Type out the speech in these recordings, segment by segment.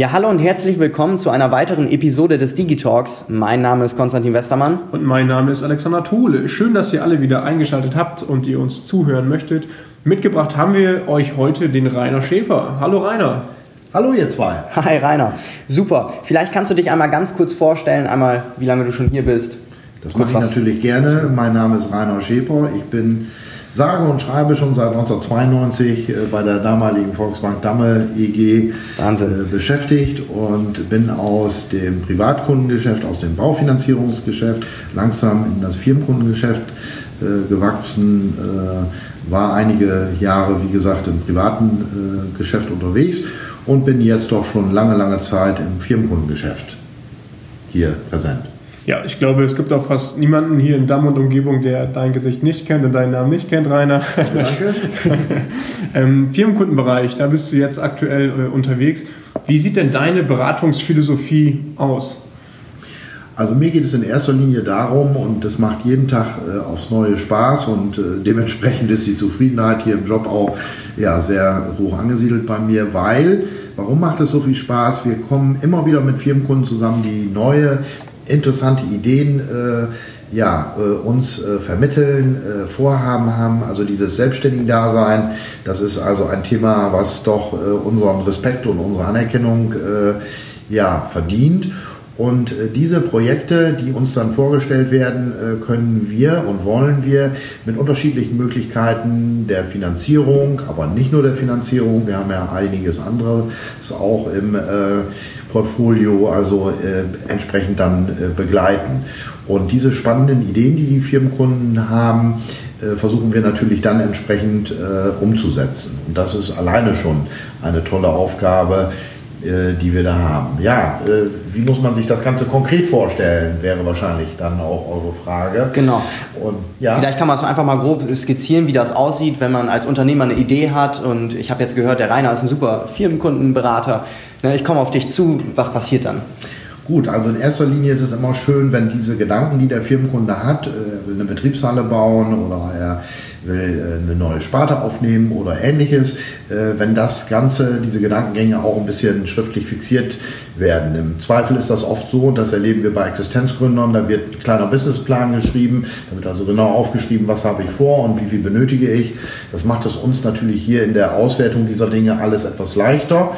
Ja, hallo und herzlich willkommen zu einer weiteren Episode des Digitalks. Mein Name ist Konstantin Westermann. Und mein Name ist Alexander Tole. Schön, dass ihr alle wieder eingeschaltet habt und ihr uns zuhören möchtet. Mitgebracht haben wir euch heute den Rainer Schäfer. Hallo Rainer. Hallo ihr zwei. Hi Rainer. Super. Vielleicht kannst du dich einmal ganz kurz vorstellen, einmal wie lange du schon hier bist. Das mache ich natürlich gerne. Mein Name ist Rainer Schäfer. Ich bin sage und schreibe schon seit 1992 äh, bei der damaligen Volksbank Damme EG Wahnsinn. Äh, beschäftigt und bin aus dem Privatkundengeschäft, aus dem Baufinanzierungsgeschäft langsam in das Firmenkundengeschäft äh, gewachsen, war einige Jahre, wie gesagt, im privaten Geschäft unterwegs und bin jetzt doch schon lange, lange Zeit im Firmenkundengeschäft hier präsent. Ja, ich glaube, es gibt auch fast niemanden hier in Damm und Umgebung, der dein Gesicht nicht kennt und deinen Namen nicht kennt, Rainer. Danke. ähm, Firmenkundenbereich, da bist du jetzt aktuell äh, unterwegs. Wie sieht denn deine Beratungsphilosophie aus? Also mir geht es in erster Linie darum, und das macht jeden Tag äh, aufs neue Spaß und äh, dementsprechend ist die Zufriedenheit hier im Job auch ja, sehr hoch angesiedelt bei mir, weil, warum macht es so viel Spaß? Wir kommen immer wieder mit Firmenkunden zusammen, die neue interessante Ideen äh, ja, äh, uns äh, vermitteln, äh, Vorhaben haben, also dieses selbstständigen Dasein, das ist also ein Thema, was doch äh, unseren Respekt und unsere Anerkennung äh, ja, verdient. Und diese Projekte, die uns dann vorgestellt werden, können wir und wollen wir mit unterschiedlichen Möglichkeiten der Finanzierung, aber nicht nur der Finanzierung, wir haben ja einiges anderes auch im Portfolio also äh, entsprechend dann äh, begleiten. Und diese spannenden Ideen, die die Firmenkunden haben, äh, versuchen wir natürlich dann entsprechend äh, umzusetzen. Und das ist alleine schon eine tolle Aufgabe, äh, die wir da haben. Ja, äh, wie muss man sich das Ganze konkret vorstellen, wäre wahrscheinlich dann auch eure Frage. Genau. Und, ja. Vielleicht kann man es einfach mal grob skizzieren, wie das aussieht, wenn man als Unternehmer eine Idee hat. Und ich habe jetzt gehört, der Rainer ist ein super Firmenkundenberater. Ne, ich komme auf dich zu, was passiert dann? Gut, also in erster Linie ist es immer schön, wenn diese Gedanken, die der Firmenkunde hat, er äh, will eine Betriebshalle bauen oder er will äh, eine neue Sparte aufnehmen oder ähnliches, äh, wenn das Ganze, diese Gedankengänge auch ein bisschen schriftlich fixiert werden. Im Zweifel ist das oft so, und das erleben wir bei Existenzgründern, da wird ein kleiner Businessplan geschrieben, da wird also genau aufgeschrieben, was habe ich vor und wie viel benötige ich. Das macht es uns natürlich hier in der Auswertung dieser Dinge alles etwas leichter.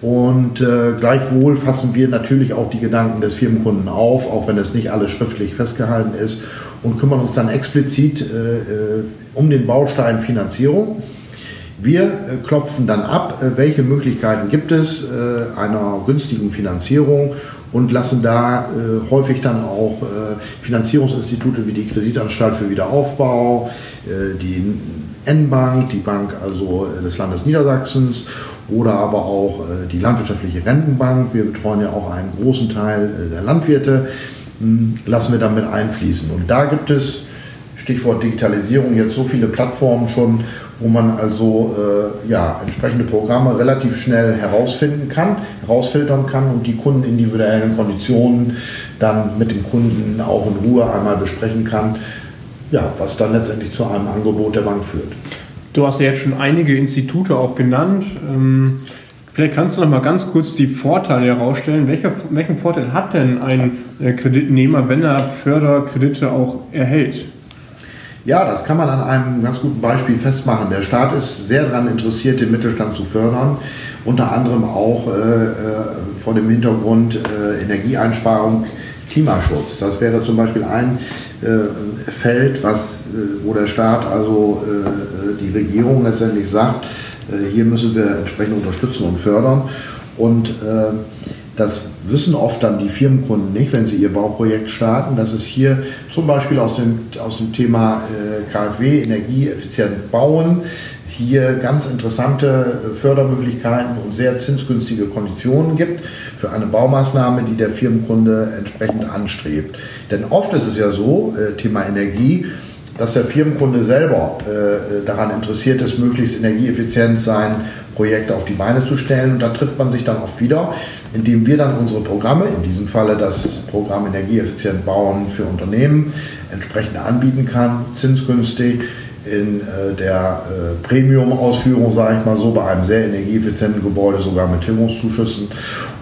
Und äh, gleichwohl fassen wir natürlich auch die Gedanken des Firmenkunden auf, auch wenn es nicht alles schriftlich festgehalten ist, und kümmern uns dann explizit äh, äh um den Baustein Finanzierung. Wir äh, klopfen dann ab, äh, welche Möglichkeiten gibt es äh, einer günstigen Finanzierung und lassen da häufig dann auch Finanzierungsinstitute wie die Kreditanstalt für Wiederaufbau, die N-Bank, die Bank also des Landes Niedersachsens oder aber auch äh, die landwirtschaftliche Rentenbank. Wir betreuen ja auch einen großen Teil äh, der Landwirte, hm, lassen wir damit einfließen. Und da gibt es, Stichwort Digitalisierung, jetzt so viele Plattformen schon, wo man also äh, ja, entsprechende Programme relativ schnell herausfinden kann, herausfiltern kann und die kundenindividuellen Konditionen dann mit dem Kunden auch in Ruhe einmal besprechen kann, ja, was dann letztendlich zu einem Angebot der Bank führt. Du hast ja jetzt schon einige Institute auch genannt. Ähm, vielleicht kannst du noch mal ganz kurz die Vorteile herausstellen. Welcher, welchen Vorteil hat denn ein äh, Kreditnehmer, wenn er Förderkredite auch erhält? Ja, das kann man an einem ganz guten Beispiel festmachen. Der Staat ist sehr daran interessiert, den Mittelstand zu fördern, unter anderem auch äh, äh vor dem Hintergrund äh, Energieeinsparung, Klimaschutz. Das wäre zum Beispiel ein äh, Feld, was, äh, wo der Staat, also äh, die Regierung letztendlich sagt, hier müssen wir entsprechend unterstützen und fördern. Und das wissen oft dann die Firmenkunden nicht, wenn sie ihr Bauprojekt starten, dass es hier zum Beispiel aus dem, aus dem Thema KfW, energieeffizient bauen, hier ganz interessante Fördermöglichkeiten und sehr zinsgünstige Konditionen gibt für eine Baumaßnahme, die der Firmenkunde entsprechend anstrebt. Denn oft ist es ja so, äh, Thema Energie, dass der Firmenkunde selber äh, daran interessiert ist, möglichst energieeffizient sein Projekt auf die Beine zu stellen. Und da trifft man sich dann oft wieder, indem wir dann unsere Programme, in diesem Falle das Programm Energieeffizient Bauen für Unternehmen, entsprechend anbieten kann, zinsgünstig in äh, der äh, Premium-Ausführung, sage ich mal so, bei einem sehr energieeffizienten Gebäude sogar mit Tilgungszuschüssen.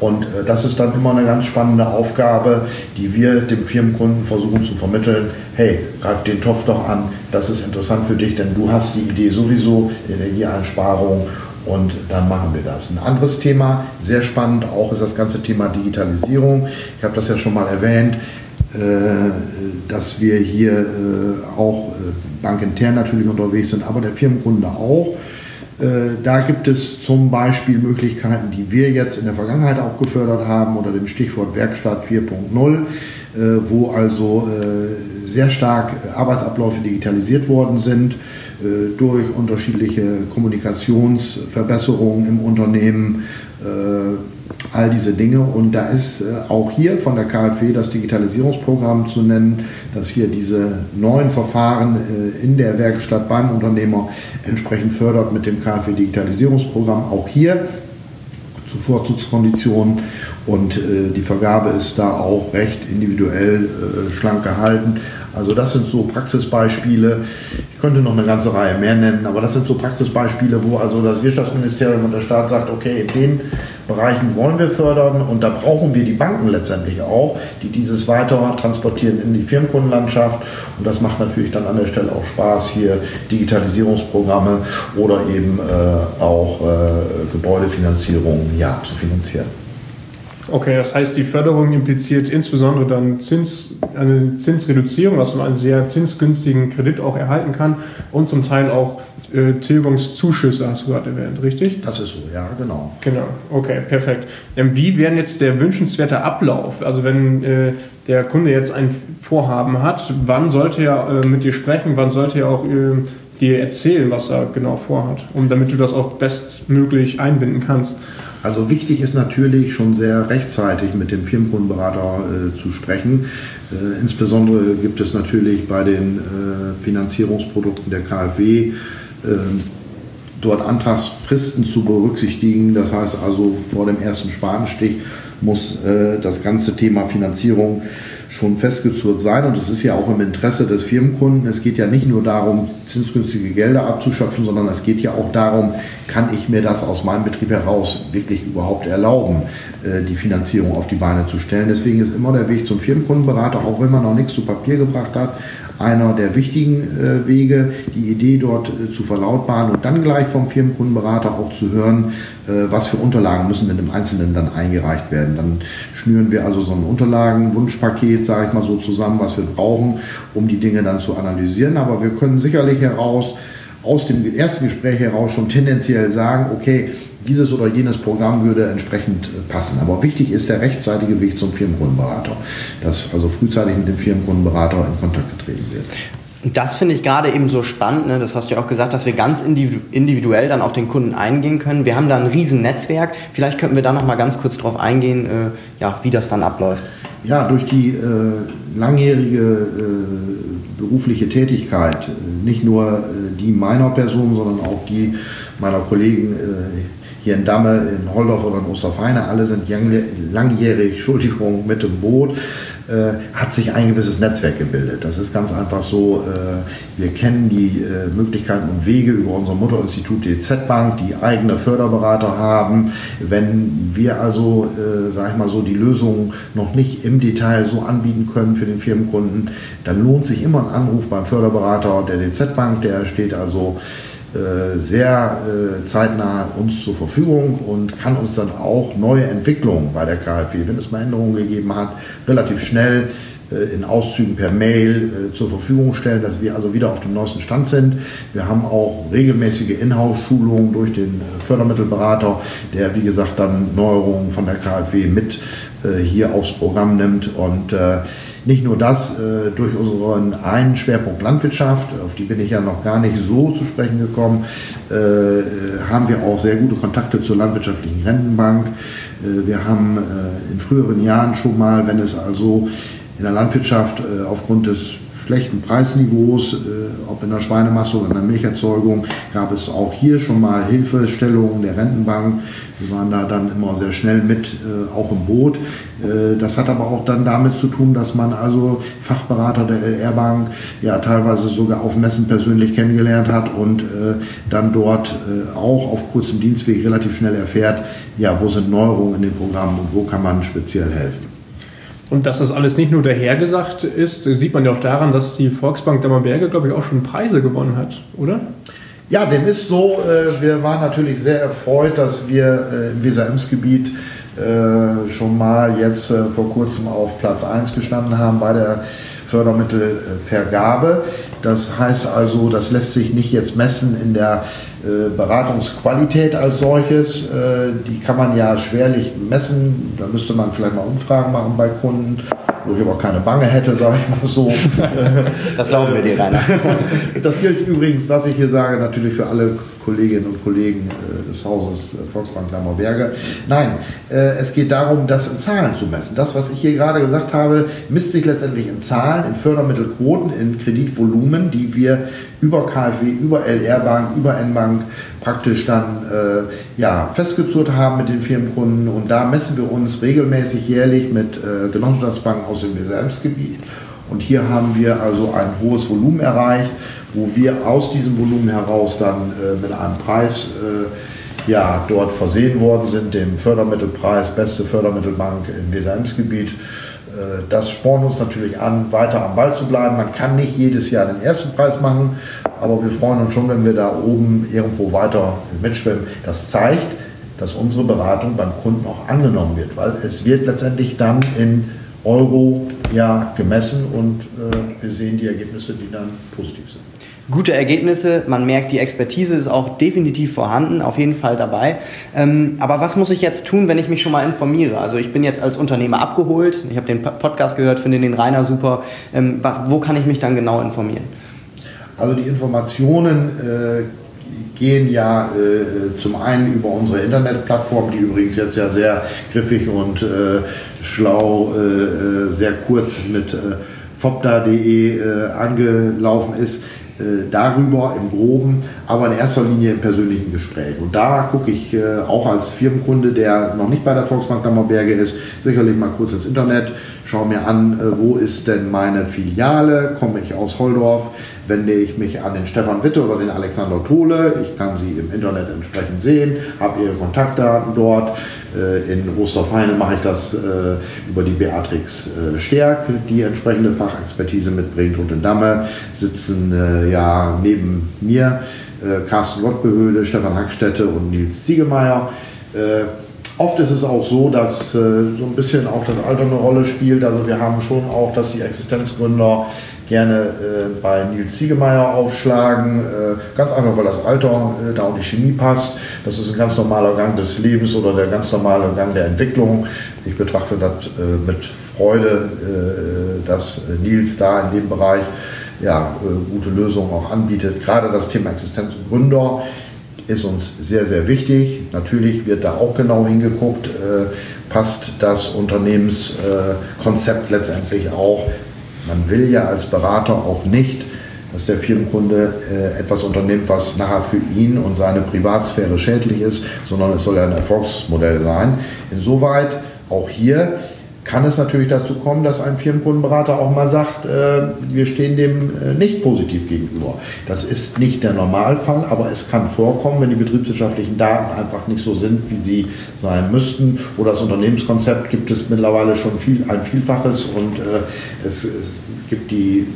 Und äh, das ist dann immer eine ganz spannende Aufgabe, die wir dem Firmenkunden versuchen zu vermitteln. Hey, greif den Topf doch an, das ist interessant für dich, denn du hast die Idee sowieso, Energieeinsparung und dann machen wir das. Ein anderes Thema, sehr spannend auch, ist das ganze Thema Digitalisierung. Ich habe das ja schon mal erwähnt. Äh, dass wir hier äh, auch äh, bankintern natürlich unterwegs sind, aber der Firmenkunde auch. Da gibt es zum Beispiel Möglichkeiten, die wir jetzt in der Vergangenheit auch gefördert haben unter dem Stichwort Werkstatt 4.0, wo also sehr stark Arbeitsabläufe digitalisiert worden sind durch unterschiedliche Kommunikationsverbesserungen im Unternehmen all diese Dinge. Und da ist äh, auch hier von der KfW das Digitalisierungsprogramm zu nennen, das hier diese neuen Verfahren äh, in der Werkstatt beim Unternehmer entsprechend fördert mit dem KfW Digitalisierungsprogramm. Auch hier zu Vorzugskonditionen und äh, die Vergabe ist da auch recht individuell schlank gehalten. Also das sind so Praxisbeispiele. Ich könnte noch eine ganze Reihe mehr nennen, aber das sind so Praxisbeispiele, wo also das Wirtschaftsministerium und der Staat sagt, okay, in den Bereichen wollen wir fördern und da brauchen wir die Banken letztendlich auch, die dieses weiter transportieren in die Firmenkundenlandschaft. Und das macht natürlich dann an der Stelle auch Spaß, hier Digitalisierungsprogramme oder eben äh, auch äh, Gebäudefinanzierung ja, zu finanzieren. Okay, das heißt, die Förderung impliziert insbesondere dann Zins, eine Zinsreduzierung, dass man einen sehr zinsgünstigen Kredit auch erhalten kann und zum Teil auch äh, Tilgungszuschüsse, hast du gerade erwähnt, richtig? Das ist so, ja, genau. Genau, okay, perfekt. Ähm, wie wäre jetzt der wünschenswerte Ablauf? Also wenn äh, der Kunde jetzt ein Vorhaben hat, wann sollte er äh, mit dir sprechen, wann sollte er auch äh, dir erzählen, was er genau vorhat, um damit du das auch bestmöglich einbinden kannst? Also wichtig ist natürlich schon sehr rechtzeitig mit dem Firmenkundenberater äh, zu sprechen. Äh, insbesondere gibt es natürlich bei den äh, Finanzierungsprodukten der KfW ähm, dort Antragsfristen zu berücksichtigen. Das heißt also vor dem ersten Spatenstich muss äh, das ganze Thema Finanzierung schon festgezurrt sein. Und es ist ja auch im Interesse des Firmenkunden. Es geht ja nicht nur darum, zinsgünstige Gelder abzuschöpfen, sondern es geht ja auch darum, kann ich mir das aus meinem Betrieb heraus wirklich überhaupt erlauben, äh, die Finanzierung auf die Beine zu stellen. Deswegen ist immer der Weg zum Firmenkundenberater, auch wenn man noch nichts zu Papier gebracht hat, einer der wichtigen äh, Wege, die Idee dort äh, zu verlautbaren und dann gleich vom Firmenkundenberater auch zu hören, äh, was für Unterlagen müssen denn im Einzelnen dann eingereicht werden. Dann schnüren wir also so ein Unterlagenwunschpaket, sage ich mal so, zusammen, was wir brauchen, um die Dinge dann zu analysieren. Aber wir können sicherlich heraus, aus dem ersten Gespräch heraus schon tendenziell sagen, okay, dieses oder jenes Programm würde entsprechend äh, passen. Aber wichtig ist der rechtzeitige Weg zum Firmenkundenberater, dass also frühzeitig mit dem Firmenkundenberater in Kontakt getreten wird. Das finde ich gerade eben so spannend, ne? das hast du ja auch gesagt, dass wir ganz individuell dann auf den Kunden eingehen können. Wir haben da ein riesen Netzwerk. Vielleicht könnten wir da noch mal ganz kurz drauf eingehen, äh, ja, wie das dann abläuft. Ja, durch die äh, langjährige äh, berufliche Tätigkeit, äh, nicht nur äh, die meiner Person, sondern auch die meiner Kollegen hier in Damme, in Holdorf oder in Osterfeine, alle sind langjährig, Entschuldigung, mit dem Boot, äh, hat sich ein gewisses Netzwerk gebildet. Das ist ganz einfach so, äh, wir kennen die äh, Möglichkeiten und Wege über unser Mutterinstitut DZ Bank, die eigene Förderberater haben. Wenn wir also, äh, sage ich mal so, die Lösungen noch nicht im Detail so anbieten können für den Firmenkunden, dann lohnt sich immer ein Anruf beim Förderberater der DZ Bank, der steht also sehr äh, zeitnah uns zur Verfügung und kann uns dann auch neue Entwicklungen bei der KfW, wenn es mal Änderungen gegeben hat, relativ schnell äh, in Auszügen per Mail zur Verfügung stellen, dass wir also wieder auf dem neuesten Stand sind. Wir haben auch regelmäßige Inhouse-Schulungen durch den Fördermittelberater, der wie gesagt dann Neuerungen von der KfW mit hier aufs Programm nimmt und nicht nur das, äh, durch unseren einen Schwerpunkt Landwirtschaft, auf die bin ich ja noch gar nicht so zu sprechen gekommen, äh, haben wir auch sehr gute Kontakte zur landwirtschaftlichen Rentenbank. Äh, wir haben in früheren Jahren schon mal, wenn es also in der Landwirtschaft aufgrund des schlechten Preisniveaus, ob in der Schweinemasse oder in der Milcherzeugung, gab es auch hier schon mal Hilfestellungen der Rentenbank. Wir waren da dann immer sehr schnell mit, auch im Boot. das hat aber auch dann damit zu tun, dass man also Fachberater der LR-Bank ja teilweise sogar auf Messen persönlich kennengelernt hat und dann dort auch auf kurzem Dienstweg relativ schnell erfährt, ja, wo sind Neuerungen in den Programmen und wo kann man speziell helfen. Und dass das alles nicht nur dahergesagt ist, sieht man ja auch daran, dass die Volksbank Dammerberge, glaube ich, auch schon Preise gewonnen hat, oder? Ja, dem ist so. Äh, wir waren natürlich sehr erfreut, dass wir äh, im Weser-Ems-Gebiet äh, schon mal jetzt vor kurzem auf Platz 1 gestanden haben bei der Fördermittelvergabe. Das heißt also, das lässt sich nicht jetzt messen in der Beratungsqualität als solches. Äh, die kann man ja schwerlich messen. Da müsste man vielleicht mal Umfragen machen bei Kunden wo ich aber keine Bange hätte, sage ich mal so. Das glauben wir dir, Rainer. Das gilt übrigens, was ich hier sage, natürlich für alle Kolleginnen und Kollegen äh, des Hauses äh, Volksbank Lammerberge. Nein, äh, es geht darum, das in Zahlen zu messen. Das, was ich hier gerade gesagt habe, misst sich letztendlich in Zahlen, in Fördermittelquoten, in Kreditvolumen, die wir über KfW, über LR-Bank, über N-Bank praktisch dann äh, ja, festgezurrt haben mit den Firmenkunden. Und da messen wir uns regelmäßig jährlich mit äh, Genossenschaftsbanken aus dem Weser-Ems-Gebiet. Und hier haben wir also ein hohes Volumen erreicht, wo wir aus diesem Volumen heraus dann äh, mit einem Preis äh, ja, dort versehen worden sind, dem Fördermittelpreis Beste Fördermittelbank im Weser-Ems-Gebiet. Äh, das spornt uns natürlich an, weiter am Ball zu bleiben. Man kann nicht jedes Jahr den ersten Preis machen, aber wir freuen uns schon, wenn wir da oben irgendwo weiter mitschwimmen. Das zeigt, dass unsere Beratung beim Kunden auch angenommen wird, weil es wird letztendlich dann in Euro ja gemessen und äh, wir sehen die Ergebnisse, die dann positiv sind gute Ergebnisse. Man merkt, die Expertise ist auch definitiv vorhanden, auf jeden Fall dabei. Ähm, aber was muss ich jetzt tun, wenn ich mich schon mal informiere? Also ich bin jetzt als Unternehmer abgeholt, ich habe den Podcast gehört, finde den Rainer super. Ähm, was, wo kann ich mich dann genau informieren? Also die Informationen äh, gehen ja äh, zum einen über unsere Internetplattform, die übrigens jetzt ja sehr griffig und äh, schlau, äh, äh, sehr kurz mit äh, fopda.de angelaufen ist darüber im Groben, aber in erster Linie im persönlichen Gespräch. Und da gucke ich äh, auch als Firmenkunde, der noch nicht bei der Volksbank Dammerberge ist, sicherlich mal kurz ins Internet, schaue mir an, äh, wo ist denn meine Filiale, komme ich aus Holdorf, wende ich mich an den Stefan Witte oder den Alexander Tole. Ich kann sie im Internet entsprechend sehen, habe ihre Kontaktdaten dort. Äh, in Osterfeine mache ich das äh, über die Beatrix äh, Stärk, die entsprechende Fachexpertise mitbringt. Und in Damme sitzen ja neben mir Carsten Gottbehöhle, Stefan Hackstätte und Nils Ziegemeier. Oft ist es auch so, dass äh, so ein bisschen auch das Alter eine Rolle spielt. Also wir haben schon auch, dass die Existenzgründer gerne äh, bei Nils Ziegemeier aufschlagen. Äh, ganz einfach, weil das Alter äh, da auch die Chemie passt. Das ist ein ganz normaler Gang des Lebens oder der ganz normale Gang der Entwicklung. Ich betrachte das äh, mit Freude, äh, dass Nils da in dem Bereich ja, äh, gute Lösungen auch anbietet. Gerade das Thema Existenzgründer ist uns sehr, sehr wichtig. Natürlich wird da auch genau hingeguckt, passt das Unternehmenskonzept letztendlich auch man will ja als Berater auch nicht, dass der Firmenkunde äh, etwas unternimmt, was nachher für ihn und seine Privatsphäre schädlich ist, sondern es soll ja ein Erfolgsmodell sein. Insoweit auch hier kann es natürlich dazu kommen, dass ein Firmenkundenberater auch mal sagt, äh, wir stehen dem äh, nicht positiv gegenüber. Das ist nicht der Normalfall, aber es kann vorkommen, wenn die betriebswirtschaftlichen Daten einfach nicht so sind, wie sie sein müssten. Oder das Unternehmenskonzept gibt es mittlerweile schon viel, ein Vielfaches und äh, es, es, gibt die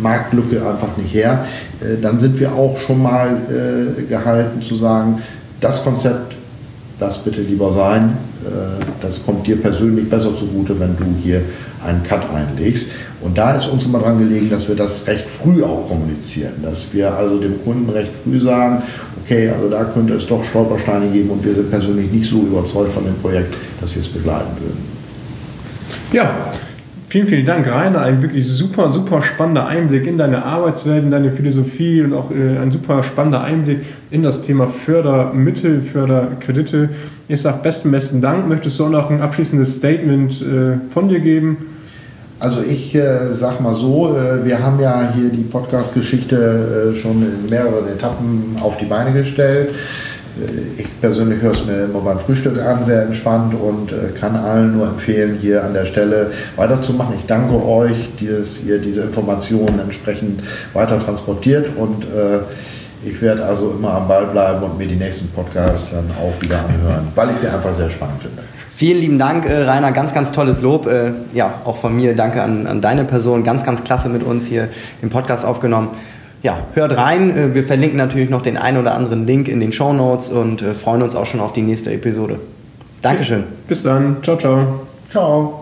Marktlücke einfach nicht her. Äh, dann sind wir auch schon mal äh, gehalten zu sagen, das Konzept, das bitte lieber sein das kommt dir persönlich besser zugute, wenn du hier einen Cut einlegst. Und da ist uns immer dran gelegen, dass wir das recht früh auch kommunizieren, dass wir also dem Kunden recht früh sagen, okay, also da könnte es doch Stolpersteine geben und wir sind persönlich nicht so überzeugt von dem Projekt, dass wir es begleiten würden. Ja, Vielen, vielen Dank, Rainer. Ein wirklich super, super spannender Einblick in deine Arbeitswelt, in deine Philosophie und auch äh, ein super spannender Einblick in das Thema Fördermittel, Förderkredite. Ich sage besten, besten Dank. Möchtest du auch noch ein abschließendes Statement äh, von dir geben? Also ich äh, sag mal so, äh, wir haben ja hier die Podcast-Geschichte äh, schon in mehreren Etappen auf die Beine gestellt. Ich persönlich höre es mir immer beim Frühstück an, sehr entspannt und äh, kann allen nur empfehlen, hier an der Stelle weiterzumachen. Ich danke euch, dass ihr diese Informationen entsprechend weiter transportiert und äh, ich werde also immer am Ball bleiben und mir die nächsten Podcasts dann auch wieder anhören, weil ich sie einfach sehr spannend finde. Vielen lieben Dank, äh, Rainer. Ganz, ganz tolles Lob. Ja, auch von mir danke an, an deine Person. Ganz, ganz klasse mit uns hier den Podcast aufgenommen. Ja, hört rein. Äh, wir verlinken natürlich noch den einen oder anderen Link in den Show Notes und freuen uns auch schon auf die nächste Episode. Dankeschön. Bis dann. Ciao, ciao. Ciao.